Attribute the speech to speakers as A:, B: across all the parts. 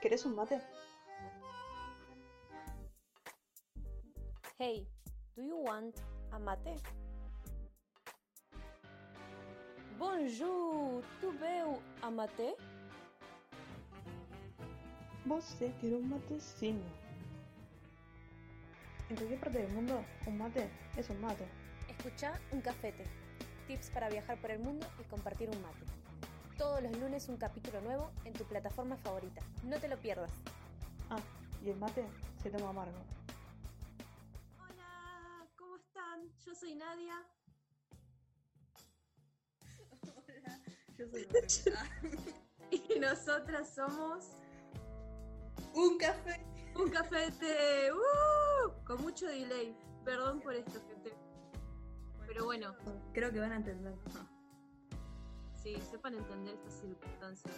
A: ¿querés un mate?
B: Hey, do you want a mate? Bonjour, tu veux a mate?
A: Você quer un matecino. En cualquier parte del mundo, un mate es un mate.
B: Escucha un cafete. Tips para viajar por el mundo y compartir un mate. Todos los lunes un capítulo nuevo en tu plataforma favorita. No te lo pierdas.
A: Ah, y el mate se toma amargo.
B: Hola, ¿cómo están? Yo soy Nadia.
C: Hola, yo soy.
B: Y nosotras somos
C: Un café.
B: un cafete. ¡Uh! Con mucho delay. Perdón por esto, gente. Pero bueno,
C: Creo que van a entender.
B: Sí, sepan entender estas circunstancias.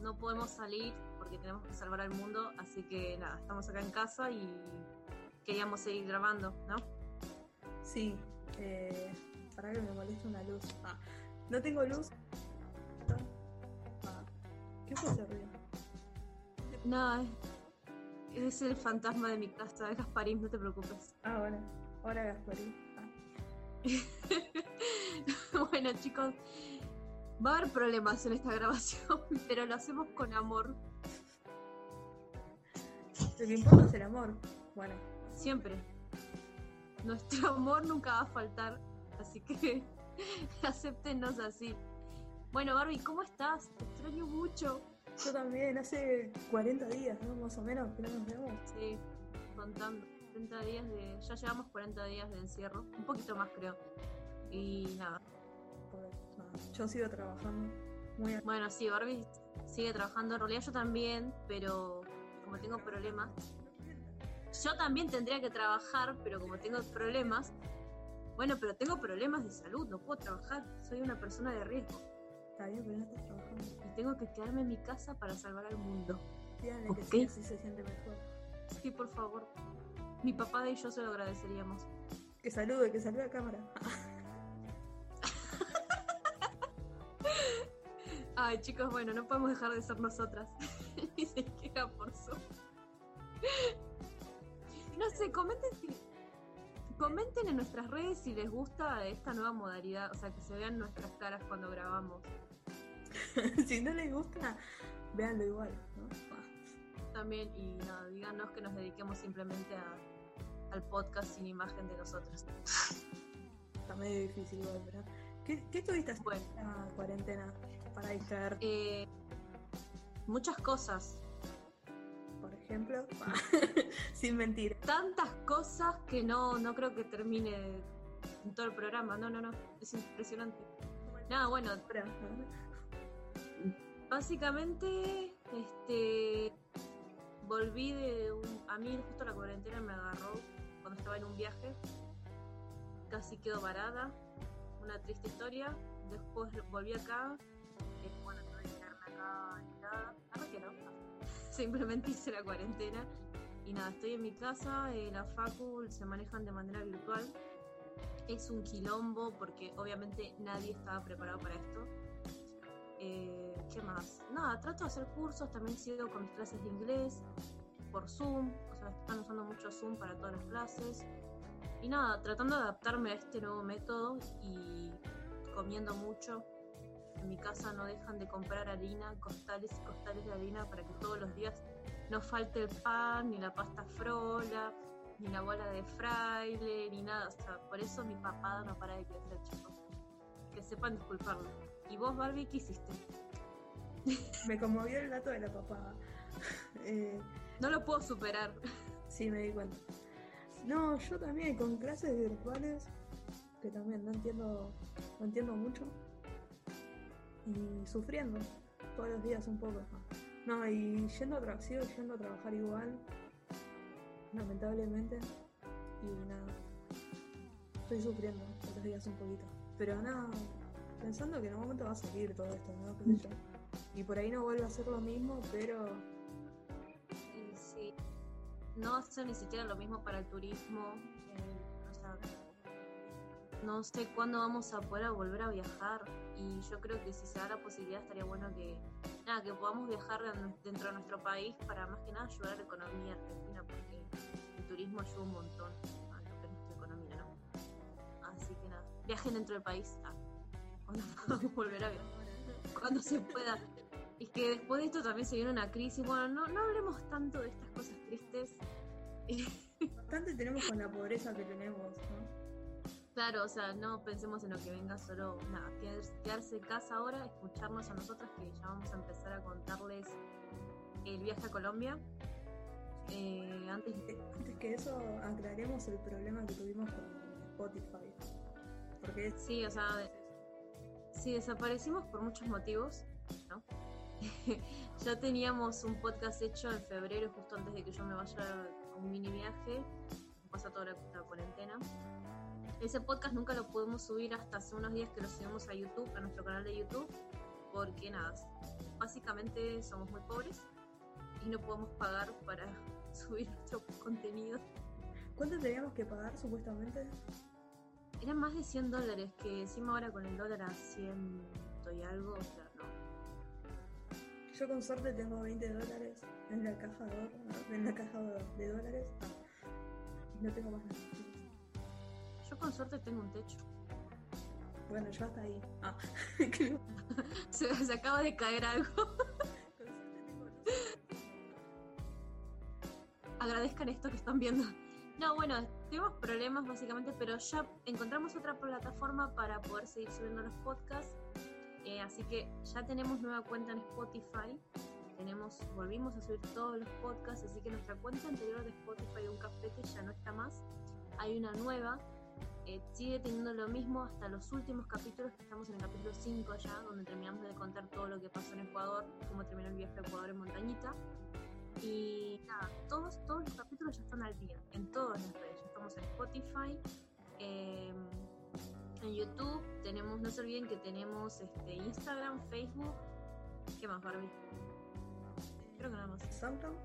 B: No podemos salir porque tenemos que salvar al mundo, así que nada, estamos acá en casa y queríamos seguir grabando, ¿no?
C: Sí, eh, para que me moleste una luz. Ah, no tengo luz. Ah, ¿Qué fue ese ruido?
B: No, es, el fantasma de mi casa, Gasparín, no te preocupes.
C: Ah, bueno. Ahora Gasparín. Ah,
B: bueno, chicos, va a haber problemas en esta grabación, pero lo hacemos con amor,
C: Lo que importa es el amor. Bueno,
B: siempre. Nuestro amor nunca va a faltar, así que acéptenos así. Bueno, Barbie, ¿cómo estás? Te extraño mucho.
C: yo también, hace 40 días, ¿no? Más o menos, que no nos vemos.
B: Sí, contando. 40 días de. Ya llevamos 40 días de encierro, un poquito más creo. Y nada.
C: Nada, yo sigo trabajando muy
B: Bueno, sí, Barbie sigue trabajando. En realidad yo también, pero como tengo problemas. Yo también tendría que trabajar, pero como tengo problemas. Bueno, pero tengo problemas de salud, no puedo trabajar. Soy una persona de riesgo.
C: Está bien, pero no estás trabajando.
B: Y tengo que quedarme en mi casa para salvar al mundo.
C: Díganle que
B: Ok.
C: sí, así se siente mejor.
B: Sí, por favor. Mi papá y yo se lo agradeceríamos.
C: Que salude, que salude a cámara.
B: Ay, chicos, bueno, no podemos dejar de ser nosotras. y se queda por su. No sé, comenten si. Comenten en nuestras redes si les gusta esta nueva modalidad, o sea, que se vean nuestras caras cuando grabamos.
C: si no les gusta, véanlo igual, ¿no?
B: También, y nada, díganos que nos dediquemos simplemente a- al podcast sin imagen de nosotros.
C: Está medio difícil igual, pero. ¿Qué, qué estuviste haciendo
B: Bueno.
C: en la cuarentena para distraerte,
B: Eh, muchas cosas,
C: por ejemplo? Sin mentir.
B: tantas cosas que no, no creo que termine en todo el programa. No, no, no. Es impresionante. Nada, bueno, básicamente, este volví de un. A mí justo la cuarentena me agarró cuando estaba en un viaje. Casi quedo varada. Una triste historia. Después volví acá. Eh, bueno, que quedarme acá nada. No, no. Simplemente hice la cuarentena. Y nada, estoy en mi casa, eh, la facu se manejan de manera virtual. Es un quilombo porque obviamente nadie estaba preparado para esto. Eh, ¿Qué más? Nada, trato de hacer cursos, también sigo con mis clases de inglés por Zoom, o sea, están usando mucho Zoom para todas las clases. Y nada, tratando de adaptarme a este nuevo método y comiendo mucho. En mi casa no dejan de comprar harina, costales y costales de harina para que todos los días no falte el pan, ni la pasta frola, ni la bola de fraile, ni nada. O sea, por eso mi papada no para de crecer, chicos. Que sepan disculparlo. ¿Y vos, Barbie, qué hiciste?
C: Me conmovió el dato de la papada. Eh,
B: No lo puedo superar.
C: sí, me di cuenta. No, yo también con clases virtuales, que también no entiendo, no entiendo mucho. Y sufriendo todos los días un poco. No, y yendo a trabajar, sigo yendo a trabajar igual, lamentablemente. Y nada, estoy sufriendo todos los días un poquito. Pero nada, pensando que en un momento va a salir todo esto, ¿no? Y por ahí no vuelve a ser lo mismo, pero
B: sí, no hace ni siquiera lo mismo para el turismo. No sé cuándo vamos a poder volver a viajar. Y yo creo que si se da la posibilidad estaría bueno que nada, que podamos viajar de- dentro de nuestro país para más que nada ayudar a la economía argentina, porque el turismo ayuda un montón a nuestra economía, ¿no? Así que nada, viajen dentro del país ah, cuando podamos volver a viajar, cuando se pueda. Y que después de esto también se viene una crisis. Bueno, no, no hablemos tanto de estas cosas tristes.
C: Bastante tenemos con la pobreza que tenemos, ¿no?
B: Claro, o sea, no pensemos en lo que venga, solo nada, quedarse- en casa ahora, escucharnos a nosotras que ya vamos a empezar a contarles el viaje a Colombia. Eh, antes
C: Antes que eso, aclaremos el problema que tuvimos con Spotify. Porque
B: Sí, o sea, sí, desaparecimos por muchos motivos, ¿no? ya teníamos un podcast hecho en febrero, justo antes de que yo me vaya a un mini viaje, pasa toda la, la cuarentena. Ese podcast nunca lo pudimos subir hasta hace unos días que lo subimos a YouTube, a nuestro canal de YouTube, porque nada, básicamente somos muy pobres y no podemos pagar para subir nuestro contenido.
C: ¿Cuánto teníamos que pagar supuestamente?
B: Eran más de 100 dólares, que encima ahora con el dólar a 100 y algo, o sea, no.
C: Yo con suerte tengo 20 dólares en la caja de, en la caja de dólares. No tengo más nada.
B: Yo con suerte tengo un techo.
C: Bueno, yo hasta ahí. Ah.
B: Se, se acaba de caer algo. Agradezcan esto que están viendo. No, bueno, tuvimos problemas básicamente, pero ya encontramos otra plataforma para poder seguir subiendo los podcasts. Eh, así que ya tenemos nueva cuenta en Spotify. Tenemos, volvimos a subir todos los podcasts, así que nuestra cuenta anterior de Spotify de un cafete ya no está más. Hay una nueva. Eh, sigue teniendo lo mismo hasta los últimos capítulos, que estamos en el capítulo 5 ya, donde terminamos de contar todo lo que pasó en Ecuador, cómo terminó el viaje a Ecuador en montañita. Y nada, todos, todos los capítulos ya están al día, en todas las redes. Estamos en Spotify, eh, en YouTube, tenemos, no se olviden que tenemos este, Instagram, Facebook. ¿Qué más, Barbie? Creo que nada más.
C: ¿SoundCloud?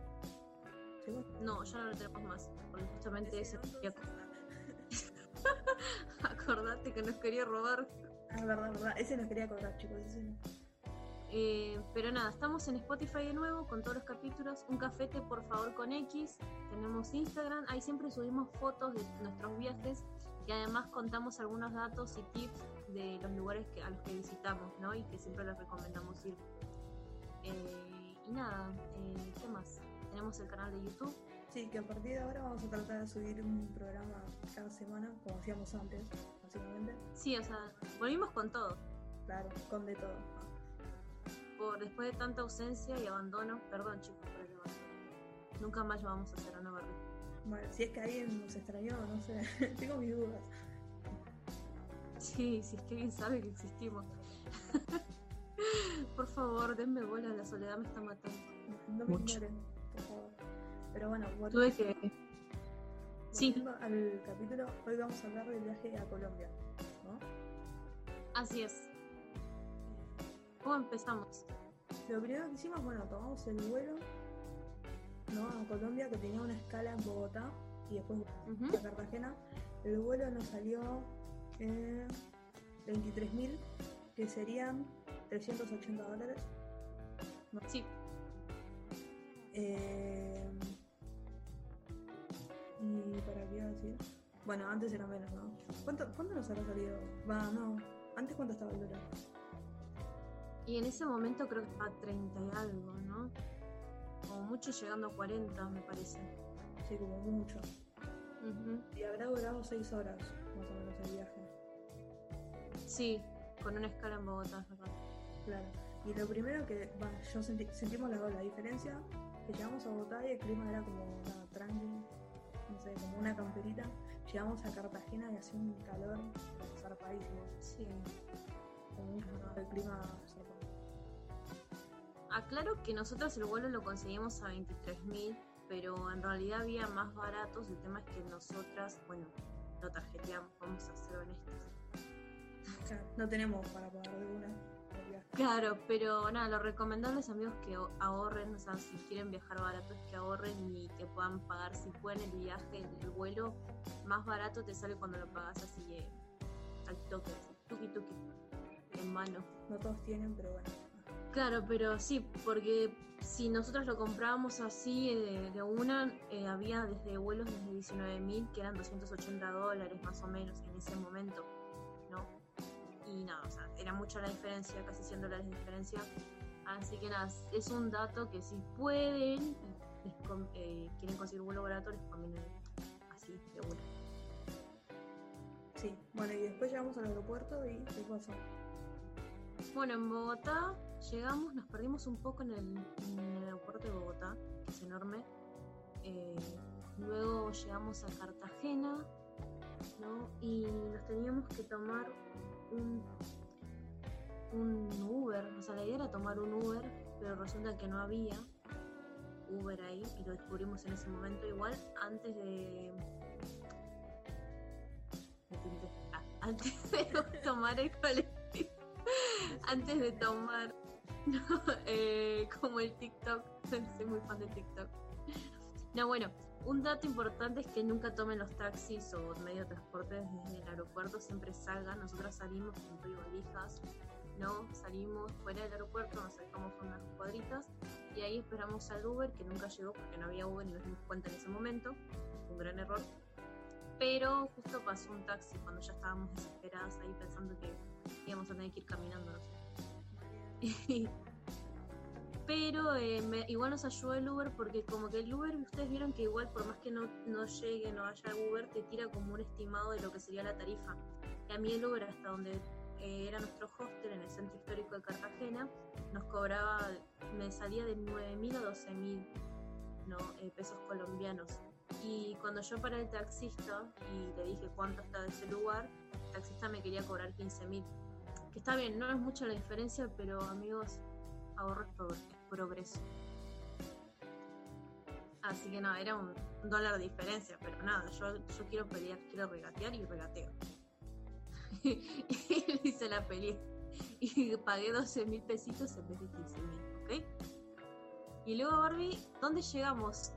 C: ¿Sí, vos?
B: No, ya no lo tenemos más, porque justamente
C: Ese,
B: eso acordate que nos quería robar.
C: Ah, verdad, verdad. Ese nos quería cobrar, chicos. Ese no.
B: Eh, pero nada, estamos en Spotify de nuevo con todos los capítulos. Un cafete, por favor, con X. Tenemos Instagram. Ahí siempre subimos fotos de nuestros viajes y además contamos algunos datos y tips de los lugares que, a los que visitamos, ¿no? Y que siempre les recomendamos ir. Eh, y nada, eh, ¿qué más? Tenemos el canal de YouTube.
C: Sí, que a partir de ahora vamos a tratar de subir un programa cada semana, como hacíamos antes, básicamente.
B: Sí, o sea, volvimos con todo.
C: Claro, con de todo.
B: Por, después de tanta ausencia y abandono, perdón chicos por el abandono. Nunca más vamos a hacer una barriga.
C: Bueno, si es que alguien nos extrañó, no sé, tengo mis dudas.
B: Sí, sí, es que bien sabe que existimos. Por favor, denme bola, la soledad me está matando.
C: No me
B: Mucho.
C: ignoren, por favor. Pero bueno,
B: Tuve
C: volviendo,
B: que. Sí.
C: al capítulo, hoy vamos a hablar del viaje a Colombia, ¿no?
B: Así es. ¿Cómo empezamos?
C: Lo primero que hicimos, bueno, tomamos el vuelo, ¿no? A Colombia, que tenía una escala en Bogotá, y después a Cartagena. El vuelo nos salió eh, 23.000, que serían 380 dólares.
B: Sí,
C: Bueno, antes era menos, ¿no? ¿Cuánto, cuánto nos habrá salido? Va, no. ¿Antes cuánto estaba el dólar?
B: y en ese momento creo que estaba a 30 y algo, ¿no? Como mucho llegando a 40, me parece.
C: Sí, como mucho. Y habrá durado 6 horas, más o menos, el viaje.
B: Sí, con una escala en Bogotá, verdad.
C: Claro. Y lo primero que, va, yo sentí- sentimos la, la diferencia, que llegamos a Bogotá y el clima era como nada, tranqui, no sé, como una camperita. Llegamos a Cartagena y hacía un calor zarpadísimo.
B: Sí.
C: Como un, el clima.
B: Aclaro que nosotros el vuelo lo conseguimos a 23.000, pero en realidad había más baratos. El tema es que nosotras, bueno, lo tarjeteamos, vamos a ser honestas.
C: No tenemos para pagar de una.
B: Claro, pero nada, lo recomendable es amigos que ahorren, o sea, si quieren viajar barato es que ahorren y que puedan pagar si pueden el viaje, el vuelo más barato te sale cuando lo pagas así eh, al toque, así, tuki tuki, en mano.
C: No todos tienen, pero bueno.
B: Claro, pero sí, porque si nosotros lo comprábamos así eh, de, de una, eh, había desde vuelos desde 19.000 que eran 280 dólares más o menos en ese momento. Y nada, o sea, era mucha la diferencia, casi 100 dólares de diferencia. Así que nada, es un dato que si pueden les eh, quieren conseguir vuelo barato, les conviene así, de una.
C: Sí, bueno, y después llegamos al aeropuerto y ¿qué pasó?
B: Bueno, en Bogotá llegamos, nos perdimos un poco en el, en el aeropuerto de Bogotá, que es enorme. Eh, luego llegamos a Cartagena, ¿no? Y nos teníamos que tomar un, Uber. O sea, la idea era tomar un Uber, pero resulta que no había Uber ahí y lo descubrimos en ese momento. Igual antes de. Ah, antes de tomar el colectivo antes de tomar eh, como el TikTok, soy muy fan de TikTok. No, bueno, un dato importante es que nunca tomen los taxis o medio de transporte desde el aeropuerto, siempre salgan. Nosotros salimos con y valijas, ¿no? Salimos fuera del aeropuerto, nos acercamos unas cuadritas y ahí esperamos al Uber, que nunca llegó porque no había Uber y nos dimos cuenta en ese momento. Un gran error. Pero justo pasó un taxi cuando ya estábamos desesperadas ahí pensando que íbamos a tener que ir caminando. Pero eh, me- igual nos ayudó el Uber porque como que el Uber, ustedes vieron que igual por más que no, no llegue, no haya Uber, te tira como un estimado de lo que sería la tarifa. Y a mí el Uber hasta donde eh, era nuestro hostel en el centro histórico de Cartagena, nos cobraba, me salía de 9.000 a 12.000 ¿no? Eh, pesos colombianos. Y cuando yo paré el taxista y le dije cuánto está ese lugar, el taxista me quería cobrar 15.000 que está bien, no es mucha la diferencia, pero amigos, ahorro es pro- es progreso. Así que nada, era un dólar de diferencia, pero nada, yo, yo quiero pelear, quiero regatear y regateo. y hice la peleé. Y pagué 12 mil pesitos en vez de 15 mil, ¿ok? Y luego, Barbie, ¿dónde llegamos?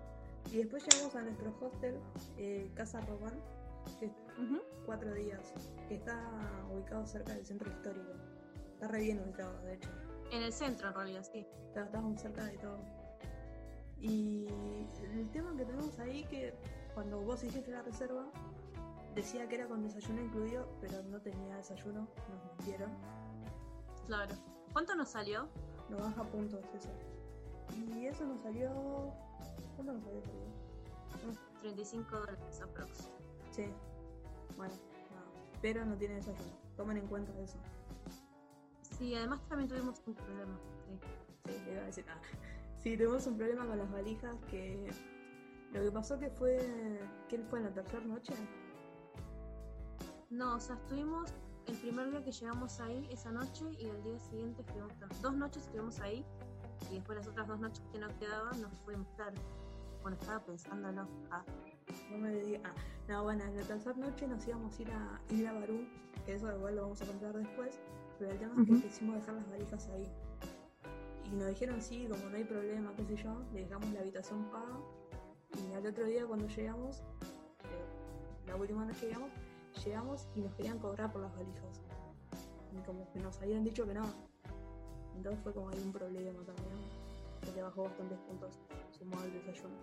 C: Y después llegamos a nuestro hostel, eh, Casa Román, que es
B: Ujú.
C: cuatro días, que está ubicado cerca del centro histórico. Está re bien ubicado, de hecho.
B: En el centro, en realidad, sí.
C: Está, está muy cerca de todo. Y el tema que tenemos ahí que cuando vos hiciste la reserva, decía que era con desayuno incluido, pero no tenía desayuno, nos mintieron.
B: Claro. ¿Cuánto nos salió?
C: Nos baja puntos eso. Y eso nos salió. ¿Cuánto nos salió? Felipe?
B: 35 dólares aprox.
C: Sí. Bueno, nada. Pero no tiene desayuno. Tomen en cuenta eso.
B: Sí, además también tuvimos un problema. Sí.
C: Sí, iba a decir nada. Sí, tuvimos un problema con las valijas que. Lo que pasó que fue. ¿Quién fue en la tercera noche?
B: No, o sea, estuvimos el primer día que llegamos ahí esa noche y el día siguiente estuvimos dos noches estuvimos ahí y después las otras dos noches que nos quedaban nos fuimos claro. Bueno, estaba pensándolo. Ah,
C: No me diga. Ah, no, bueno, en la tercera noche nos íbamos a ir a ir a Barú, que eso igual lo vamos a contar después. Pero el tema es que quisimos dejar las valijas ahí. Y nos dijeron sí, como no hay problema, qué sé yo, le dejamos la habitación paga. Y al otro día cuando llegamos, eh, la última noche llegamos, llegamos y nos querían cobrar por las valijas. Y como que nos habían dicho que no. Entonces fue como ahí un problema también. Que le bajó bastantes puntos sumado al desayuno.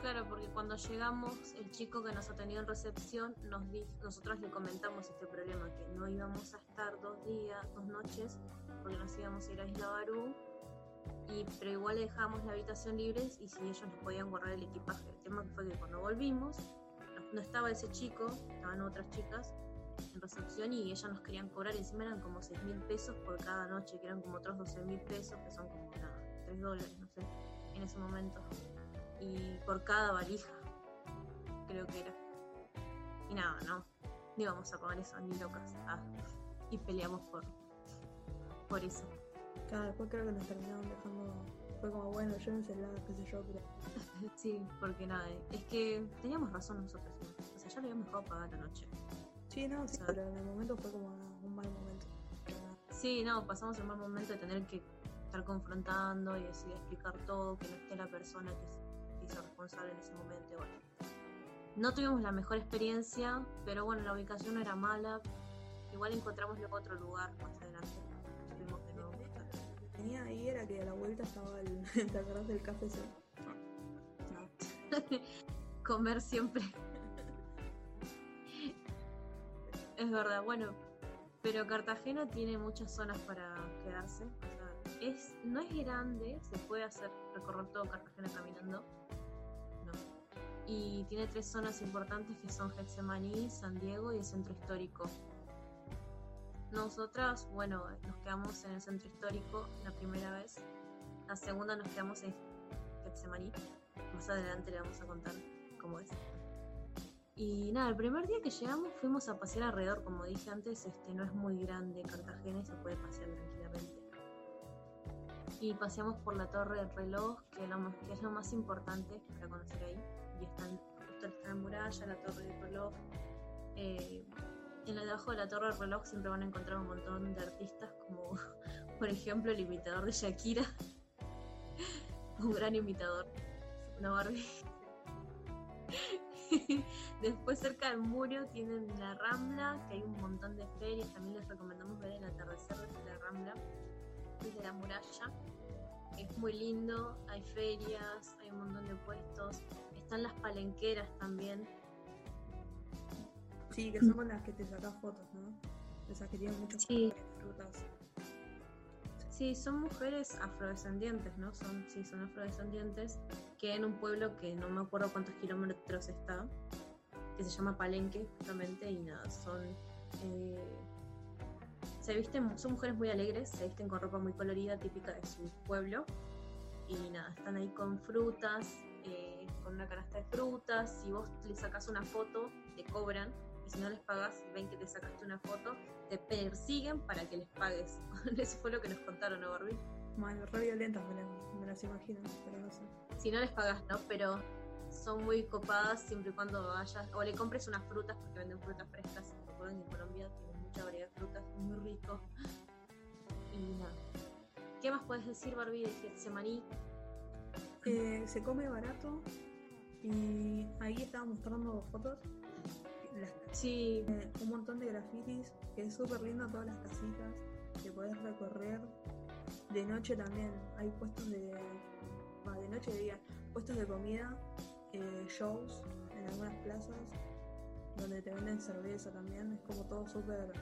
B: Claro, porque cuando llegamos, el chico que nos atendió en recepción, nos di- nosotros le comentamos este problema, que no íbamos a estar dos días, dos noches, porque nos íbamos a ir a Isla Barú, y, pero igual le dejábamos la habitación libre y si ellos nos podían guardar el equipaje. El tema fue que cuando volvimos, no, no estaba ese chico, estaban otras chicas en recepción y ellas nos querían cobrar, y encima eran como 6 mil pesos por cada noche, que eran como otros 12 mil pesos, que son como nada, 3 dólares, no sé, en ese momento y por cada valija, creo que era. Y nada, no, ni vamos a pagar eso, ni locas. Ah, y peleamos por, por eso.
C: Claro, después creo que nos terminaron dejando. Fue como, bueno, llévensela, qué sé yo, pero.
B: Sí, porque nada, es que teníamos razón nosotros. ¿no? O sea, ya le habíamos dejado pagar la noche.
C: Sí, no, sí,
B: O sea-
C: pero en el momento fue como un mal momento.
B: Sí, no, pasamos el mal momento de tener que estar confrontando y decir, explicar todo, que no esté la persona que responsable en ese momento. Bueno, no tuvimos la mejor experiencia, pero bueno, la ubicación no era mala. Igual encontramos luego otro lugar más adelante. Estuvimos de nuevo.
C: tenía ahí era que a la vuelta estaba el, ¿te acordás del café?
B: No. Comer siempre. es verdad, bueno, pero Cartagena tiene muchas zonas para quedarse. O sea, es, no es grande, se puede hacer recorrer todo Cartagena caminando. Y tiene tres zonas importantes que son Getsemaní, San Diego y el centro histórico. Nosotras, bueno, nos quedamos en el centro histórico la primera vez. La segunda nos quedamos en Getsemaní. Más adelante le vamos a contar cómo es. Y nada, el primer día que llegamos fuimos a pasear alrededor, como dije antes, este no es muy grande Cartagena y se puede pasear tranquilamente. Y paseamos por la torre del reloj, que es lo más importante para conocer ahí. Y están, justo está la muralla, la torre del reloj. Eh, en la debajo de la torre del reloj siempre van a encontrar un montón de artistas, como por ejemplo el imitador de Shakira. un gran imitador. Una Barbie. Después cerca del muro tienen la Rambla, que hay un montón de ferias, también les recomendamos ver el atardecer desde la Rambla, desde la muralla. Es muy lindo, hay ferias, hay un montón de puestos, están las palenqueras también.
C: Sí, que son con las que te sacas fotos, ¿no? Esas que tienen muchas
B: Sí.
C: frutas.
B: Sí, son mujeres afrodescendientes, ¿no? Son, sí, son afrodescendientes que en un pueblo que no me acuerdo cuántos kilómetros está, que se llama Palenque, justamente, y nada, son. eh, se visten, son mujeres muy alegres, se visten con ropa muy colorida, típica de su pueblo, y nada, están ahí con frutas, eh, con una canasta de frutas, si vos le sacas una foto, te cobran, y si no les pagas, ven que te sacaste una foto, te persiguen para que les pagues. Eso fue lo que nos contaron, ¿no, Barbie?
C: Mal, re violentas me las, me las imagino, pero no sé.
B: Si no les pagas, ¿no? Pero son muy copadas siempre y cuando vayas, o le compres unas frutas, porque venden frutas frescas. Recuerden que en Colombia tienen mucha variedad de frutas, muy rico. Y nada. ¿Qué más puedes decir, Barbie, de Getsemaní?
C: Eh, se come barato y ahí estaba mostrando fotos. Las-
B: Sí,
C: eh, un montón de grafitis, que es súper lindo todas las casitas que podés recorrer. De noche también hay puestos de. de noche de día, puestos de comida, eh, shows en algunas plazas donde te venden cerveza también. Es como todo súper.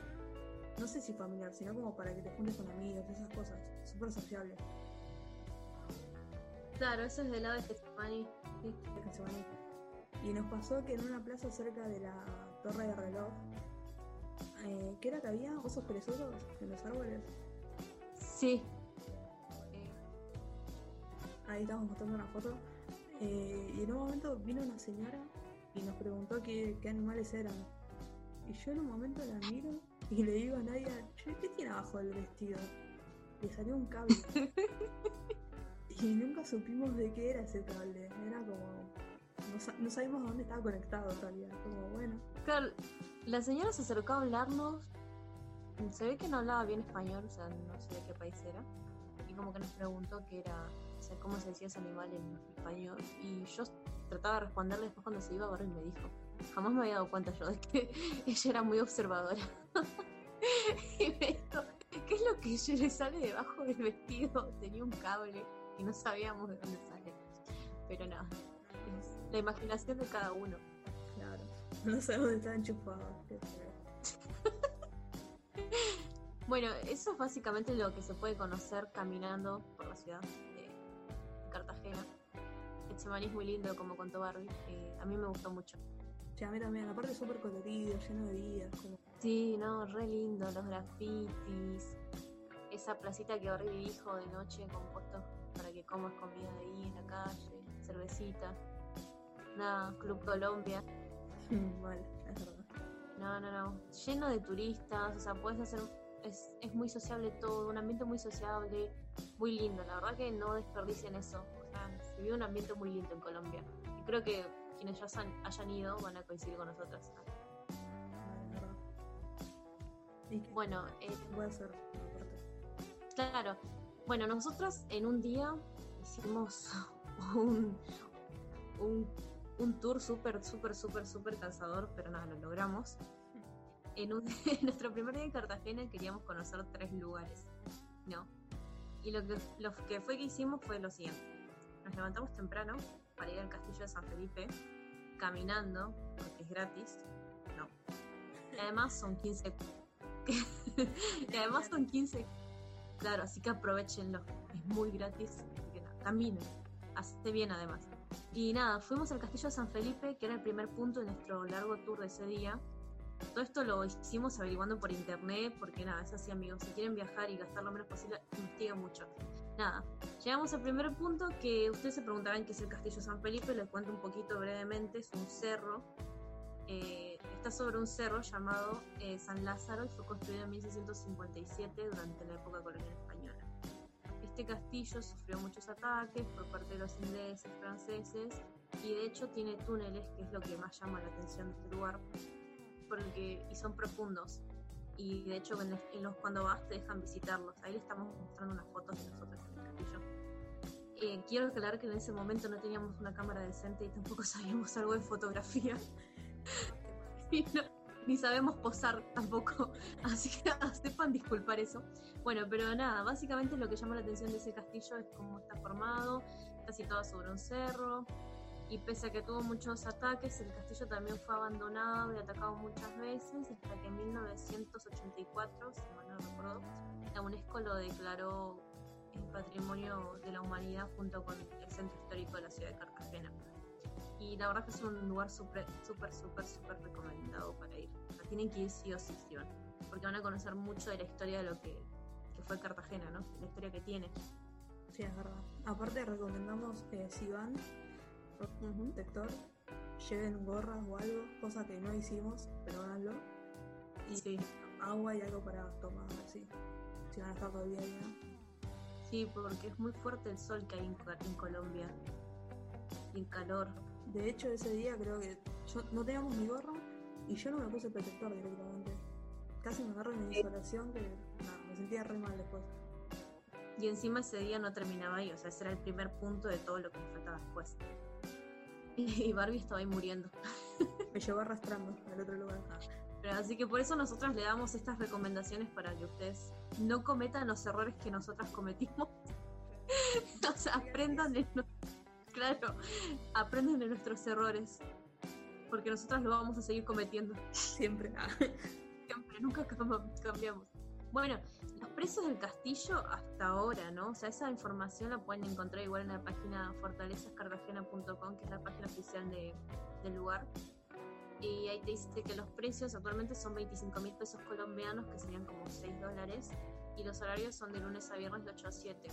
C: No sé si familiar, sino como para que te juntes con amigos, esas cosas. Súper sociable.
B: Claro, eso es del lado de Getsemaní. Sí.
C: Y nos pasó que en una plaza cerca de la torre de reloj, eh, ¿qué era que había? ¿Osos perezosos en los árboles?
B: Sí. Eh,
C: Ahí estábamos mostrando una foto. eh, y en un momento vino una señora y nos preguntó qué, qué animales eran. Y yo en un momento la miro y le digo a Nadia, "Che, ¿qué tiene abajo del vestido? Le salió un cable. y nunca supimos de qué era ese cable. Era como... No, sa- no sabíamos a dónde estaba conectado en. Como bueno.
B: Claro, la señora se acercó a hablarnos. Se ve que no hablaba bien español, o sea, no sé de qué país era. Y como que nos preguntó qué era, o sea, cómo se decía ese animal en español. Y yo trataba de responderle después cuando se iba, Barbie me dijo. Jamás me había dado cuenta yo de que ella era muy observadora. y me dijo, ¿qué es lo que le sale debajo del vestido? Tenía un cable y no sabíamos de dónde sale. Pero no, es la imaginación de cada uno.
C: Claro. No sé dónde está enchufado. qué feo.
B: Bueno, eso es básicamente lo que se puede conocer caminando por la ciudad de Cartagena. Getsemaní es muy lindo, como contó Barbie. eh, a mí me gustó mucho.
C: Sí, a mí también. Aparte súper colorido, lleno de. Como...
B: Sí, no, re lindo, los grafitis. Esa placita que Barbie dijo de noche con puestos para que comas comida ahí en la calle, cervecita. Nada, Club Colombia.
C: Mal, es verdad.
B: No, no, no. Lleno de turistas, o sea, puedes hacer. Es, es muy sociable todo, un ambiente muy sociable, muy lindo. La verdad que no desperdicien eso. O sea, se vive un ambiente muy lindo en Colombia. Y creo que quienes ya han- hayan ido van a coincidir con nosotras.
C: Mal, es verdad. ¿Y qué
B: Bueno, eh,
C: voy a hacer?
B: Claro. Bueno, nosotras en un día hicimos un, un, un tour súper, súper, súper, súper cansador, pero nada, lo logramos. En, un- en nuestro primer día en Cartagena queríamos conocer tres lugares, ¿no? Y lo que, lo que fue que hicimos fue lo siguiente. Nos levantamos temprano para ir al castillo de San Felipe, caminando, porque es gratis. No. Y además son 15. y además son 15. Claro, así que aprovechenlo. Es muy gratis. Así que caminen. Hace bien además. Y nada, fuimos al castillo de San Felipe, que era el primer punto de nuestro largo tour de ese día. Todo esto lo hicimos averiguando por internet, porque nada, es así amigos, si quieren viajar y gastar lo menos posible, investiguen mucho. Nada, llegamos al primer punto que ustedes se preguntarán qué es el castillo San Felipe, les cuento un poquito brevemente, es un cerro, eh, está sobre un cerro llamado eh, San Lázaro y fue construido en 1657 durante la época colonial española. Este castillo sufrió muchos ataques por parte de los ingleses, franceses y de hecho tiene túneles, que es lo que más llama la atención de este lugar, porque y son profundos y de hecho en, en los cuando vas te dejan visitarlos. Ahí le estamos mostrando unas fotos de nosotros en el castillo. Eh, quiero aclarar que en ese momento no teníamos una cámara decente y tampoco sabíamos algo de fotografía. No, ni sabemos posar tampoco, así que sepan disculpar eso. Bueno, pero nada, básicamente lo que llama la atención de ese castillo es cómo está formado, está situado sobre un cerro, y pese a que tuvo muchos ataques, el castillo también fue abandonado y atacado muchas veces, hasta que en 1984, si mal no recuerdo, la UNESCO lo declaró el patrimonio de la humanidad junto con el centro histórico de la ciudad de Cartagena. Y la verdad que es un lugar súper, súper, súper, súper recomendado para ir. O sea, tienen que ir sí o sí, sí van, porque van a conocer mucho de la historia de lo que, que fue Cartagena, ¿no? La historia que tiene.
C: Sí, es verdad. Aparte recomendamos eh, si van,
B: Ujú.
C: detector, lleven gorras o algo, cosa que no hicimos, pero háganlo. Y
B: Sí,
C: agua y algo para tomar, sí. Si van a estar día ahí, ¿no?
B: sí, porque es muy fuerte el sol que hay en, en Colombia. Y el calor.
C: De hecho, ese día creo que yo no teníamos ni gorra y yo no me puse protector directamente. Casi me agarro en insolación que nada, me sentía re mal después.
B: Y encima ese día no terminaba ahí, o sea, ese era el primer punto de todo lo que nos faltaba después. Y Barbie estaba ahí muriendo.
C: Me llevó arrastrando al otro lugar.
B: Pero así que por eso nosotros le damos estas recomendaciones para que ustedes no cometan los errores que nosotras cometimos. o sea, aprendan de, claro, aprendan de nuestros errores. Porque nosotras lo vamos a seguir cometiendo.
C: Siempre. Ah.
B: Siempre, nunca cam- cambiamos. Bueno, los precios del castillo hasta ahora, ¿no? O sea, esa información la pueden encontrar igual en la página fortalezascartagena.com, que es la página oficial de- del lugar. Y ahí te dice que los precios actualmente son 25 mil pesos colombianos, que serían como 6 dólares, y los horarios son de lunes a viernes de 8 a 7.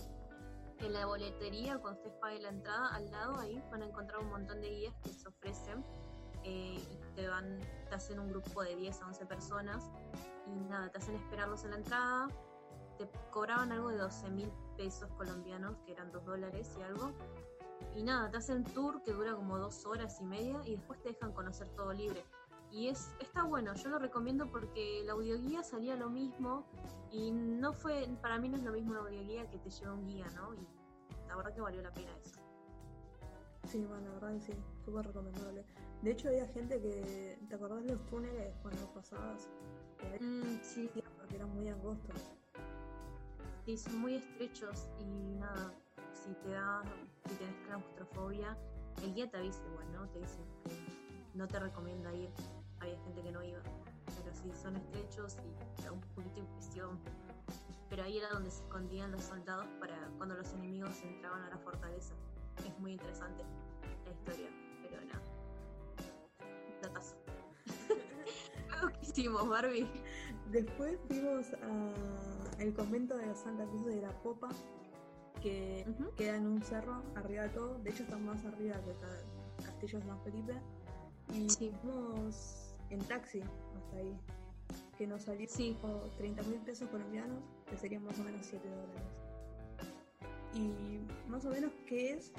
B: En la boletería, cuando ustedes paguen la entrada, al lado ahí van a encontrar un montón de guías que se ofrecen eh, y te van, te hacen un grupo de 10 a 11 personas y nada, te hacen esperarlos en la entrada, te cobraban algo de 12 mil pesos colombianos, que eran 2 dólares y algo, y nada, te hacen tour que dura como dos horas y media y después te dejan conocer todo libre. Y es, está bueno, yo lo recomiendo porque la audioguía salía lo mismo y no fue, para mí no es lo mismo una audioguía que te lleva un guía, ¿no? Y la verdad que valió la pena eso.
C: Sí, bueno, la verdad que sí, súper recomendable. De hecho, había gente que. ¿Te acordás de los túneles cuando pasabas?
B: Mm, sí,
C: porque eran muy angostos.
B: Sí, son muy estrechos y nada, si te da, si tenés claustrofobia, el guía te avisa igual, ¿no? Te dice que no te recomienda ir, había gente que no iba, pero sí, son estrechos y da un poquito de impresión. Pero ahí era donde se escondían los soldados para cuando los enemigos entraban a la fortaleza. Es muy interesante la historia, pero nada. Datazo. ¿Qué hicimos, Barbie?
C: Después fuimos a el convento de Santa Cruz de la Popa, que queda en un cerro arriba de todo. De hecho, está más arriba que Castillo de San Felipe. Y
B: Sí.
C: fuimos en taxi hasta ahí, que nos salió
B: Sí.
C: 30 mil pesos colombianos, que serían más o menos 7 dólares. Y más o menos, ¿qué es?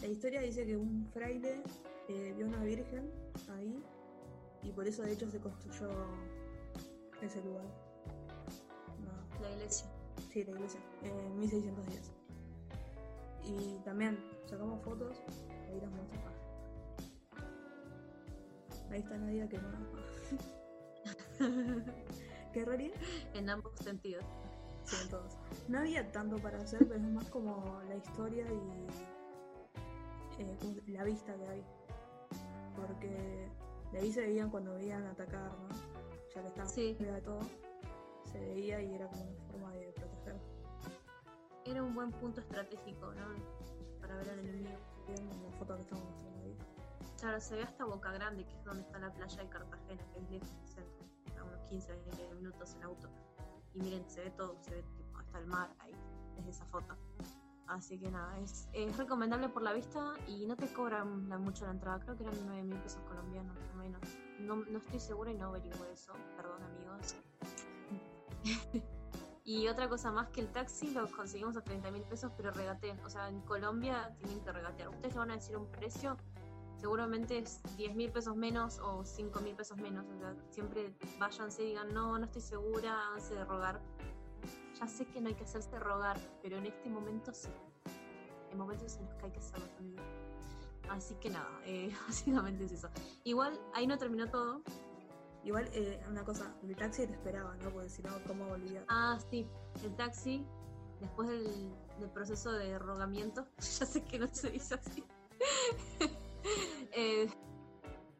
C: La historia dice que un fraile eh, vio una virgen ahí y por eso de hecho se construyó ese lugar. No,
B: La iglesia.
C: sí, la iglesia, en 1610. Y también sacamos fotos, ahí las acá. Ahí está Nadia que no. ¿Qué raría?
B: en ambos sentidos.
C: Sí, entonces. No había tanto para hacer, pero es más como la historia y eh, la vista que hay. Porque de ahí se veían cuando veían atacar, ¿no? Ya que estaban
B: Sí.
C: fuera de todo, se veía y era como una forma de proteger.
B: Era un buen punto estratégico, ¿no? Para ver al enemigo.
C: Viendo la foto que estamos mostrando.
B: Claro, se ve hasta Boca Grande, que es donde está la playa de Cartagena, que es lejos del centro, a unos 15, 20 minutos en auto. Y miren, se ve todo, se ve tipo, hasta el mar ahí, desde esa foto. Así que nada, es, es recomendable por la vista y no te cobran la- mucho la entrada, creo que eran 9 mil pesos colombianos o menos. No, no estoy segura y no averiguo eso, perdón amigos. y otra cosa más que el taxi lo conseguimos a 30 mil pesos, pero regateen. O sea, en Colombia tienen que regatear. Ustedes le van a decir un precio seguramente es 10 mil pesos menos o 5 mil pesos menos. O sea, siempre váyanse y digan, no, no estoy segura, háganse de rogar. Ya sé que no hay que hacerse rogar, pero en este momento sí. En momentos en los que hay que hacerlo también. Así que nada, eh, básicamente es eso. Igual, ahí no terminó todo.
C: Igual, eh, una cosa, el taxi te esperaba, ¿no? Porque si no, ¿cómo volvía?
B: Ah, sí, el taxi, después del, del proceso de rogamiento, ya sé que no se dice así, eh,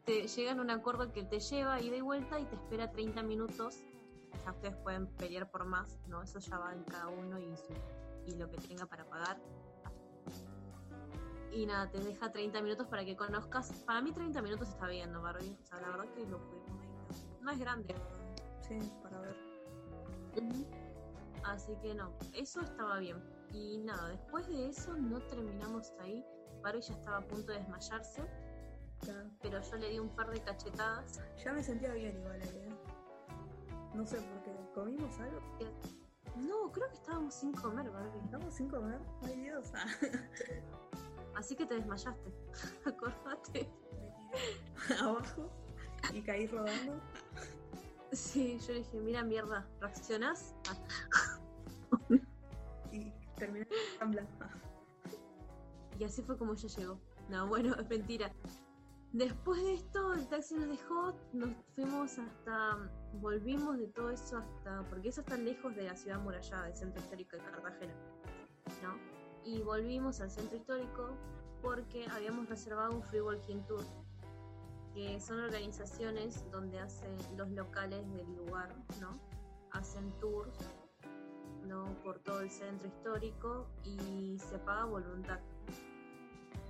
B: te llegan a un acuerdo que te lleva ida y vuelta y te espera 30 minutos. Ya ustedes pueden pelear por más, ¿no? Eso ya va en cada uno y, su- y lo que tenga para pagar. Y nada, te deja 30 minutos para que conozcas. Para mí 30 minutos está bien, ¿no, Barbie? O sea, la verdad que lo pudimos. No es grande.
C: Sí, para ver.
B: Así que no, eso estaba bien. Y nada, después de eso no terminamos ahí. Barbie ya estaba a punto de desmayarse,
C: Claro.
B: pero yo le di un par de cachetadas.
C: Ya me sentía bien igual ahí, ¿eh? No sé por qué. ¿Comimos algo?
B: No, creo que estábamos sin comer, Barbie.
C: ¿Estamos sin comer? Ay Dios. Ah.
B: Así que te desmayaste. Acordate.
C: Me tiré abajo y caí rodando.
B: Sí, yo le dije, mira mierda, ¿reaccionás?
C: Y terminé en.
B: Y así fue como ella llegó. No, bueno, es mentira. Después de esto, el taxi nos dejó, nos fuimos hasta, volvimos de todo eso hasta, porque eso está lejos de la ciudad murallada, del centro histórico de Cartagena, ¿no? Y volvimos al centro histórico porque habíamos reservado un free walking tour, que son organizaciones donde hacen los locales del lugar, ¿no? Hacen tours, ¿no? Por todo el centro histórico y se paga voluntad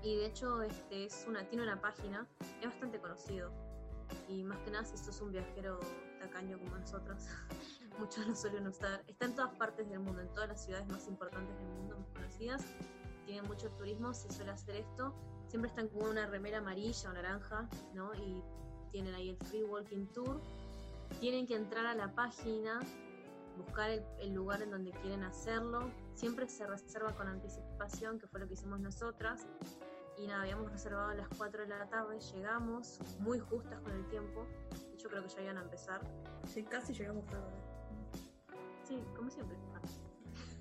B: y de hecho este es una tiene una página es bastante conocido. Y más que nada si sos un viajero tacaño como nosotros muchos lo suelen usar está en todas partes del mundo en todas las ciudades más importantes del mundo más conocidas tienen mucho turismo se suele hacer esto siempre están con una remera amarilla o naranja no y tienen ahí el free walking tour. Tienen que entrar a la página buscar el, el lugar en donde quieren hacerlo. Siempre se reserva con anticipación que fue lo que hicimos nosotras y nada, habíamos reservado a las 4 de la tarde, llegamos muy justas con el tiempo, de hecho creo que ya iban a empezar,
C: Sí, casi llegamos tarde.
B: sí, como siempre. Ah.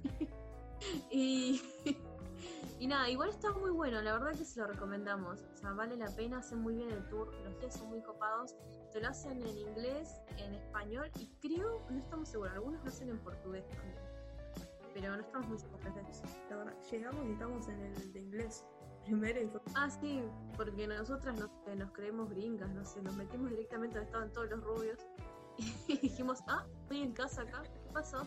B: y, y nada, igual está muy bueno, la verdad que se lo recomendamos, o sea, vale la pena, hacen muy bien el tour, los días son muy copados, te lo hacen en inglés, en español y creo, no estamos seguros, algunos lo hacen en portugués también, pero no estamos muy seguros de eso.
C: La verdad, llegamos y estamos en el de inglés y fue
B: Ah, sí, porque nosotras nos, eh, nos creemos gringas, no sé, nos metimos directamente donde estaban todos los rubios y dijimos, ah, estoy en casa acá, ¿qué pasó?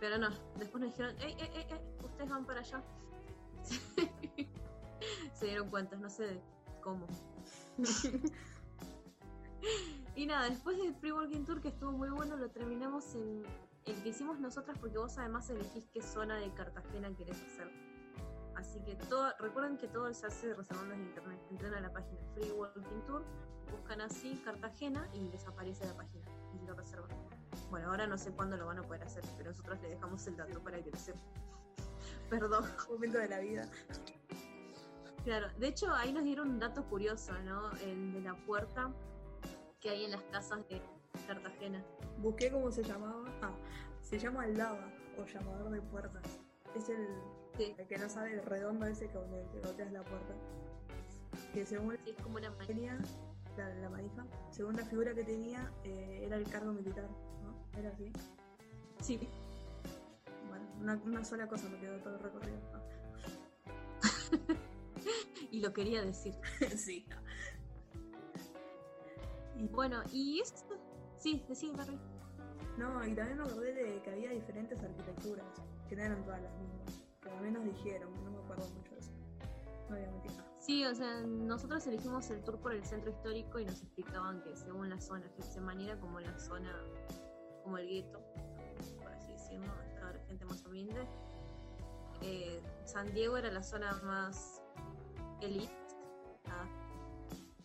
B: Pero no, después nos dijeron, ey, ey, ey, ey, ustedes van para allá. Se dieron cuenta, no sé de cómo. y nada, después del Free Walking Tour, que estuvo muy bueno, lo terminamos en el que hicimos nosotras, porque vos además elegís qué zona de Cartagena querés hacer. Así que todo, recuerden que todo se hace reservando en internet. Entran a la página Free Walking Tour, buscan así Cartagena y les aparece la página y lo reservan. Bueno, ahora no sé cuándo lo van a poder hacer, pero nosotros le dejamos el dato para que lo sepan. Perdón.
C: momento de la vida.
B: Claro, de hecho ahí nos dieron un dato curioso, ¿no? El de la puerta que hay en las casas de Cartagena.
C: Busqué cómo se llamaba. Ah, se llama lava o llamador de puertas. Es el,
B: Sí.
C: el que no sabe, el redondo ese con el que golpeas la puerta. Que según
B: Sí, es como una
C: tenía, la, la manija, según la figura que tenía, eh, era el cargo militar, ¿no? Era así.
B: Sí.
C: una, una sola cosa me quedó todo el recorrido.
B: Y lo quería decir.
C: sí. Y,
B: Bueno, y esto. Sí, decí, Barbie.
C: no, y también me acordé de que había diferentes arquitecturas, que no eran todas las mismas. Que también nos dijeron, no me acuerdo mucho de eso. No voy a mentir.
B: Sí, o sea, nosotros elegimos el tour por el centro histórico y nos explicaban que según la zona, Getsemani era como la zona, como el gueto, por así decirlo, estaba la gente más humilde. Eh, San Diego era la zona más elite. ah,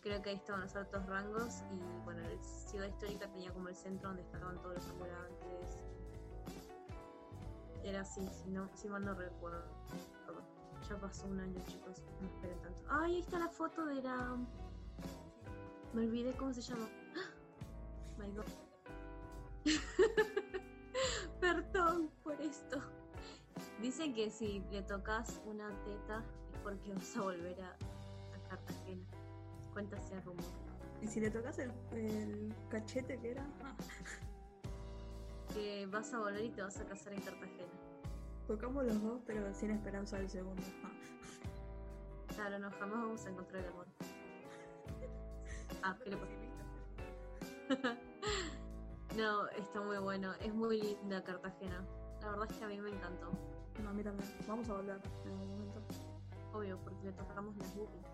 B: creo que ahí estaban los altos rangos y bueno, la ciudad histórica tenía como el centro donde estaban todos los ambulantes. Era así, si, no, si mal no recuerdo. Ya pasó un año, chicos. No esperen tanto. ¡Ay, ahí está la foto de la. Me olvidé cómo se llama. My God. Perdón por esto. Dicen que si le tocas una teta es porque vas a volver a, a Cartagena. Cuéntase el rumor.
C: Y si le tocas el, el cachete que era, ah,
B: Que vas a volver y te vas a casar en Cartagena.
C: tocamos los dos, pero sin esperanza del segundo.
B: Claro, no, jamás vamos a encontrar el amor. Ah, ¿qué le pasó? No, está muy bueno. Es muy linda Cartagena. La verdad es que a mí me encantó.
C: No, a mí también. Vamos a volver en algún momento.
B: Obvio, porque le tocamos las boobies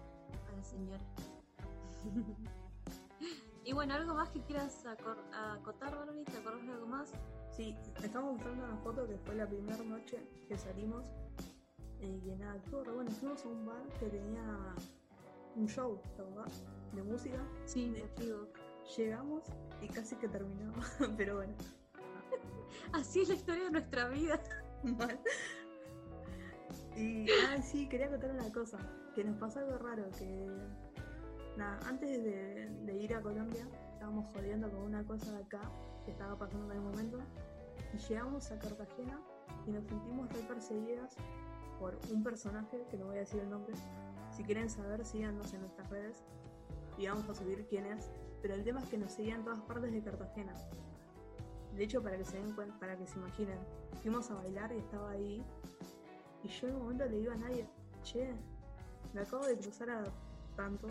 B: a la señora. y bueno, ¿algo más que quieras acotar, Barbie? ¿Te acordás de algo más?
C: Sí, estamos mostrando una foto que fue la primera noche que salimos. Y que nada, estuvo re bueno. Fuimos a un bar que tenía un show, ¿te acordás? De música.
B: Sí,
C: De-
B: digo.
C: Llegamos y casi que terminó. pero bueno,
B: Así es la historia de nuestra vida.
C: mal. Y, ay, sí, quería contar una cosa. Que nos pasó algo raro. Que, nada, antes de, ir a Colombia, estábamos jodiendo con una cosa de acá que estaba pasando en el momento. Y llegamos a Cartagena y nos sentimos re perseguidas por un personaje, que no voy a decir el nombre. Si quieren saber, síganos en nuestras redes y vamos a subir quién es. Pero el tema es que nos seguía en todas partes de Cartagena. De hecho, para que se den cuenta, para que se imaginen, fuimos a bailar y estaba ahí. Y yo en un momento le digo a nadie, che, me acabo de cruzar a tanto.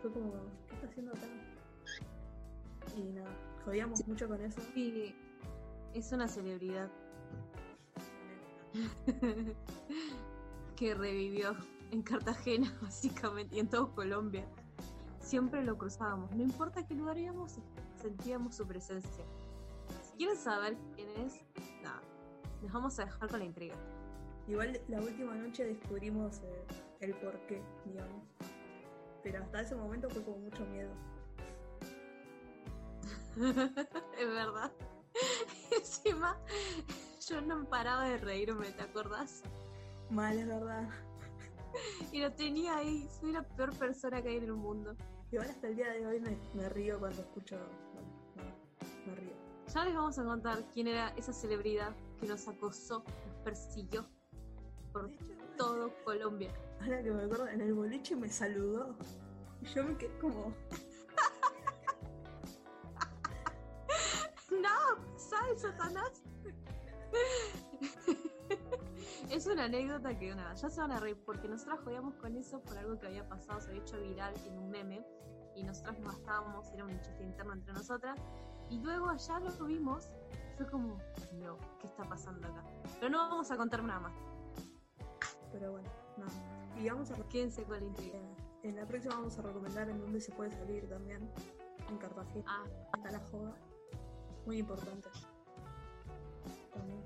C: Fue como, ¿qué está haciendo acá? Y nada, jodíamos mucho con eso.
B: Sí, es una celebridad que revivió en Cartagena, básicamente, y en todo Colombia. Siempre lo cruzábamos, no importa qué lugar íbamos, sentíamos su presencia. Si quieren saber quién es, nada, nos vamos a dejar con la intriga.
C: Igual la última noche descubrimos eh, el porqué, digamos. Pero hasta ese momento fue como mucho miedo.
B: es verdad. Encima, yo no paraba de reírme, ¿te acordás?
C: Mal, es verdad.
B: Y lo tenía ahí, soy la peor persona que hay en el mundo.
C: Igual hasta el día de hoy me, me río cuando escucho. Bueno, no, me río.
B: Ya les vamos a contar quién era esa celebridad que nos acosó, nos persiguió por
C: De hecho,
B: todo Colombia.
C: ahora que me acuerdo, en el boliche me saludó. Y yo me quedé como.
B: ¡No! ¡Sal, Satanás! es una anécdota que nada, ya se van a reír porque nosotras jodíamos con eso por algo que había pasado, se había hecho viral en un meme y nosotras nos gastábamos, era un chiste interno entre nosotras y luego allá lo vimos, fue como, no, ¿qué está pasando acá? Pero no vamos a contar nada más,
C: Pero bueno, no. Y vamos a.
B: quédense con la intriga.
C: eh, En la próxima vamos a recomendar en dónde se puede salir también. En Cartagena.
B: Ah,
C: Hasta la joda. Muy importante. También.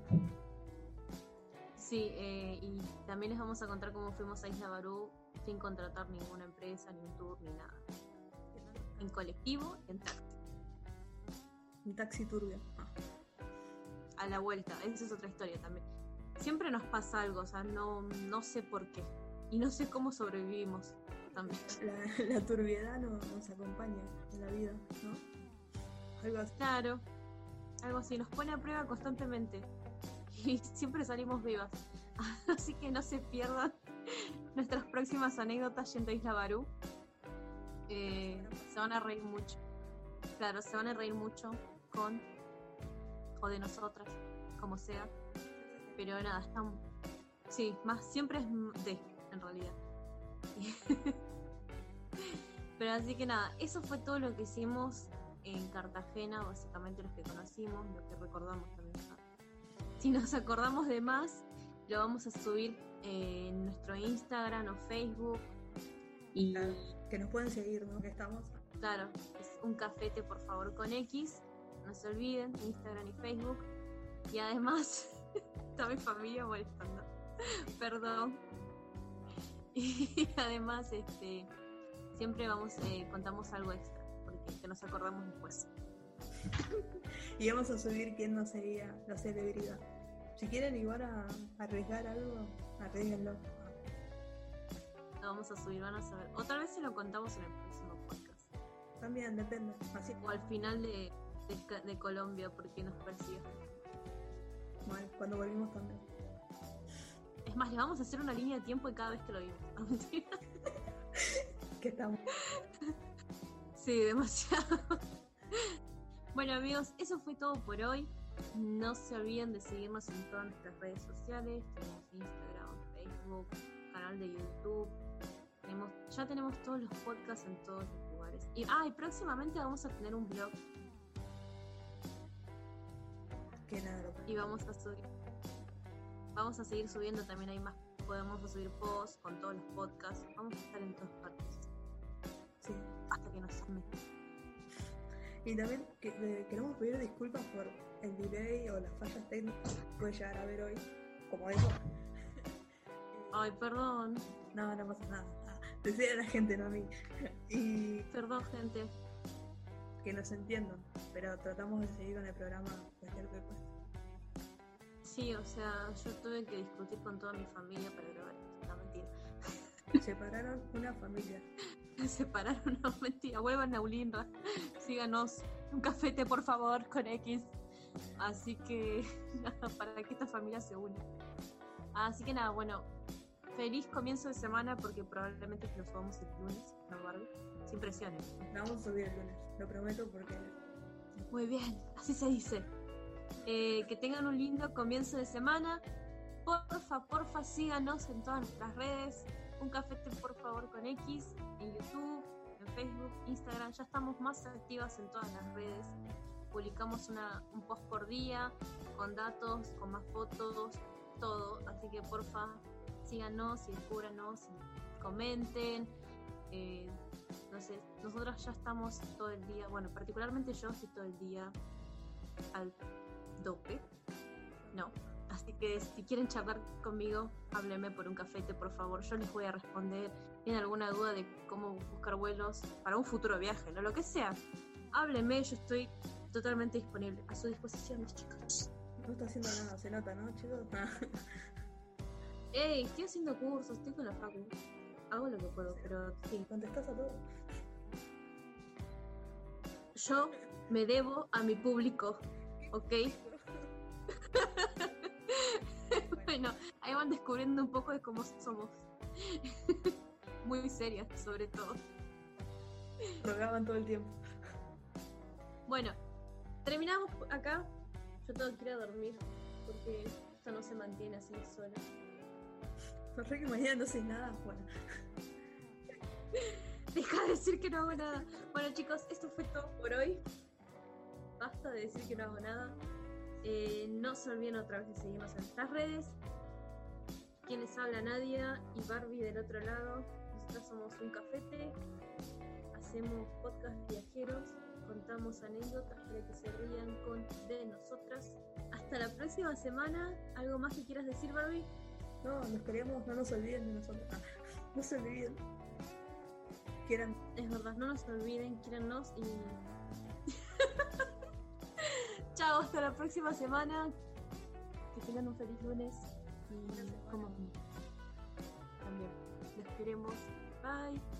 B: Sí, eh, y también les vamos a contar cómo fuimos a Isla Barú sin contratar ninguna empresa, ni un tour, ni nada. En colectivo, en taxi.
C: Un taxi turbio. Ah,
B: A la vuelta, esa es otra historia también. Siempre nos pasa algo, o sea, no, no sé por qué. Y no sé cómo sobrevivimos también.
C: La, la turbiedad no- nos acompaña en la vida, ¿no? Algo así.
B: Claro, algo así, nos pone a prueba constantemente. Y siempre salimos vivas. Así que no se pierdan nuestras próximas anécdotas yendo a Isla Barú. Eh, se van a reír mucho. Claro, se van a reír mucho con o de nosotras, como sea. Pero nada, están. Sí, más siempre es de, en realidad. Pero así que nada, eso fue todo lo que hicimos en Cartagena, básicamente los que conocimos, lo que recordamos también. Si nos acordamos de más, lo vamos a subir en nuestro Instagram o Facebook. Y
C: Claro, que nos pueden seguir, ¿no? Que estamos.
B: claro, es un cafete por favor con X. No se olviden, Instagram y Facebook. Y además, está mi familia molestando. Perdón. Y además, este siempre vamos, eh, contamos algo extra, porque que nos acordamos después.
C: Y vamos a subir quién nos seguía, la celebridad. Si quieren igual a, a arriesgar algo, arriesguenlo.
B: Lo vamos a subir, van a saber. O tal vez se lo contamos en el próximo podcast.
C: También depende. Así
B: O al final de, de, de Colombia, porque nos persiguió.
C: Mal, cuando volvimos también.
B: Es más, le vamos a hacer una línea de tiempo de cada vez que lo vimos. Mentira.
C: Que estamos.
B: Sí, demasiado. Bueno amigos, eso fue todo por hoy. No se olviden de seguirnos en todas nuestras redes sociales. Tenemos Instagram, Facebook, canal de YouTube. Tenemos, ya tenemos todos los podcasts en todos los lugares. Y, ah, y próximamente vamos a tener un blog
C: Lo
B: y vamos a subir. Vamos a seguir subiendo también hay más. Podemos subir posts con todos los podcasts. Vamos a estar en todas partes.
C: Sí.
B: Hasta que nos amen.
C: Y también que, le queremos pedir disculpas por el delay o las fallas técnicas que puede llegar a haber hoy. Como eso.
B: Ay, perdón.
C: No, no pasa nada. Decía a la gente, no a mí. Y
B: Perdón, gente.
C: Que nos entiendan. Pero tratamos de seguir con el programa cualquier que cueste.
B: Sí, o sea, yo tuve que discutir con toda mi familia para grabar esto. No, mentira.
C: Separaron una familia.
B: Se separaron, no, mentira. Vuelvan a Ulinra. Síganos. Un cafete, por favor, con X. Así que, nada, para que esta familia se una. Así que nada, bueno. Feliz comienzo de semana porque probablemente lo subamos el lunes, ¿no, Barbie? Sin presiones.
C: Vamos a subir el lunes. Lo prometo porque
B: Muy bien, así se dice. Eh, que tengan un lindo comienzo de semana. Porfa, porfa, síganos en todas nuestras redes. Un cafete, por favor, con X, en YouTube, en Facebook, Instagram. Ya estamos más activas en todas las redes. Publicamos una, un post por día, con datos, con más fotos, todo. Así que porfa, síganos y descúbranos y comenten. Eh, no sé, nosotros ya estamos todo el día, bueno, particularmente yo estoy todo el día al dope. No. Así que si quieren charlar conmigo, háblenme por un cafete, por favor. Yo les voy a responder. ¿Tienen alguna duda de cómo buscar vuelos para un futuro viaje? No, lo que sea. Háblenme, yo estoy totalmente disponible. A su disposición, mis chicos.
C: no está haciendo nada. Se nota, ¿no, chicos?
B: Ey, estoy haciendo cursos, estoy con la facu. Hago lo que puedo, pero sí.
C: Contestás a todo.
B: Yo me debo a mi público, ¿ok? bueno, ahí van descubriendo un poco de cómo somos. Muy serias, sobre todo.
C: Rogaban todo el tiempo.
B: Bueno, terminamos acá. Yo tengo que ir a dormir porque esto no se mantiene así sola.
C: Que mañana no sé nada. Bueno,
B: Deja de decir que no hago nada. Bueno, chicos, esto fue todo por hoy. Basta de decir que no hago nada. Eh, no se olviden otra vez de seguirnos en nuestras redes. Quienes habla Nadia y Barbie del otro lado. Nosotros somos un cafete. Hacemos podcast viajeros. Contamos anécdotas para que se rían con de nosotras. Hasta la próxima semana. ¿Algo más que quieras decir, Barbie?
C: No, nos queremos, no nos olviden de nosotros. Ah, no se olviden. Quieran.
B: Es verdad, no nos olviden, quírennos y. Chao, hasta la próxima semana. Que tengan un feliz lunes y como también. Los queremos. Bye.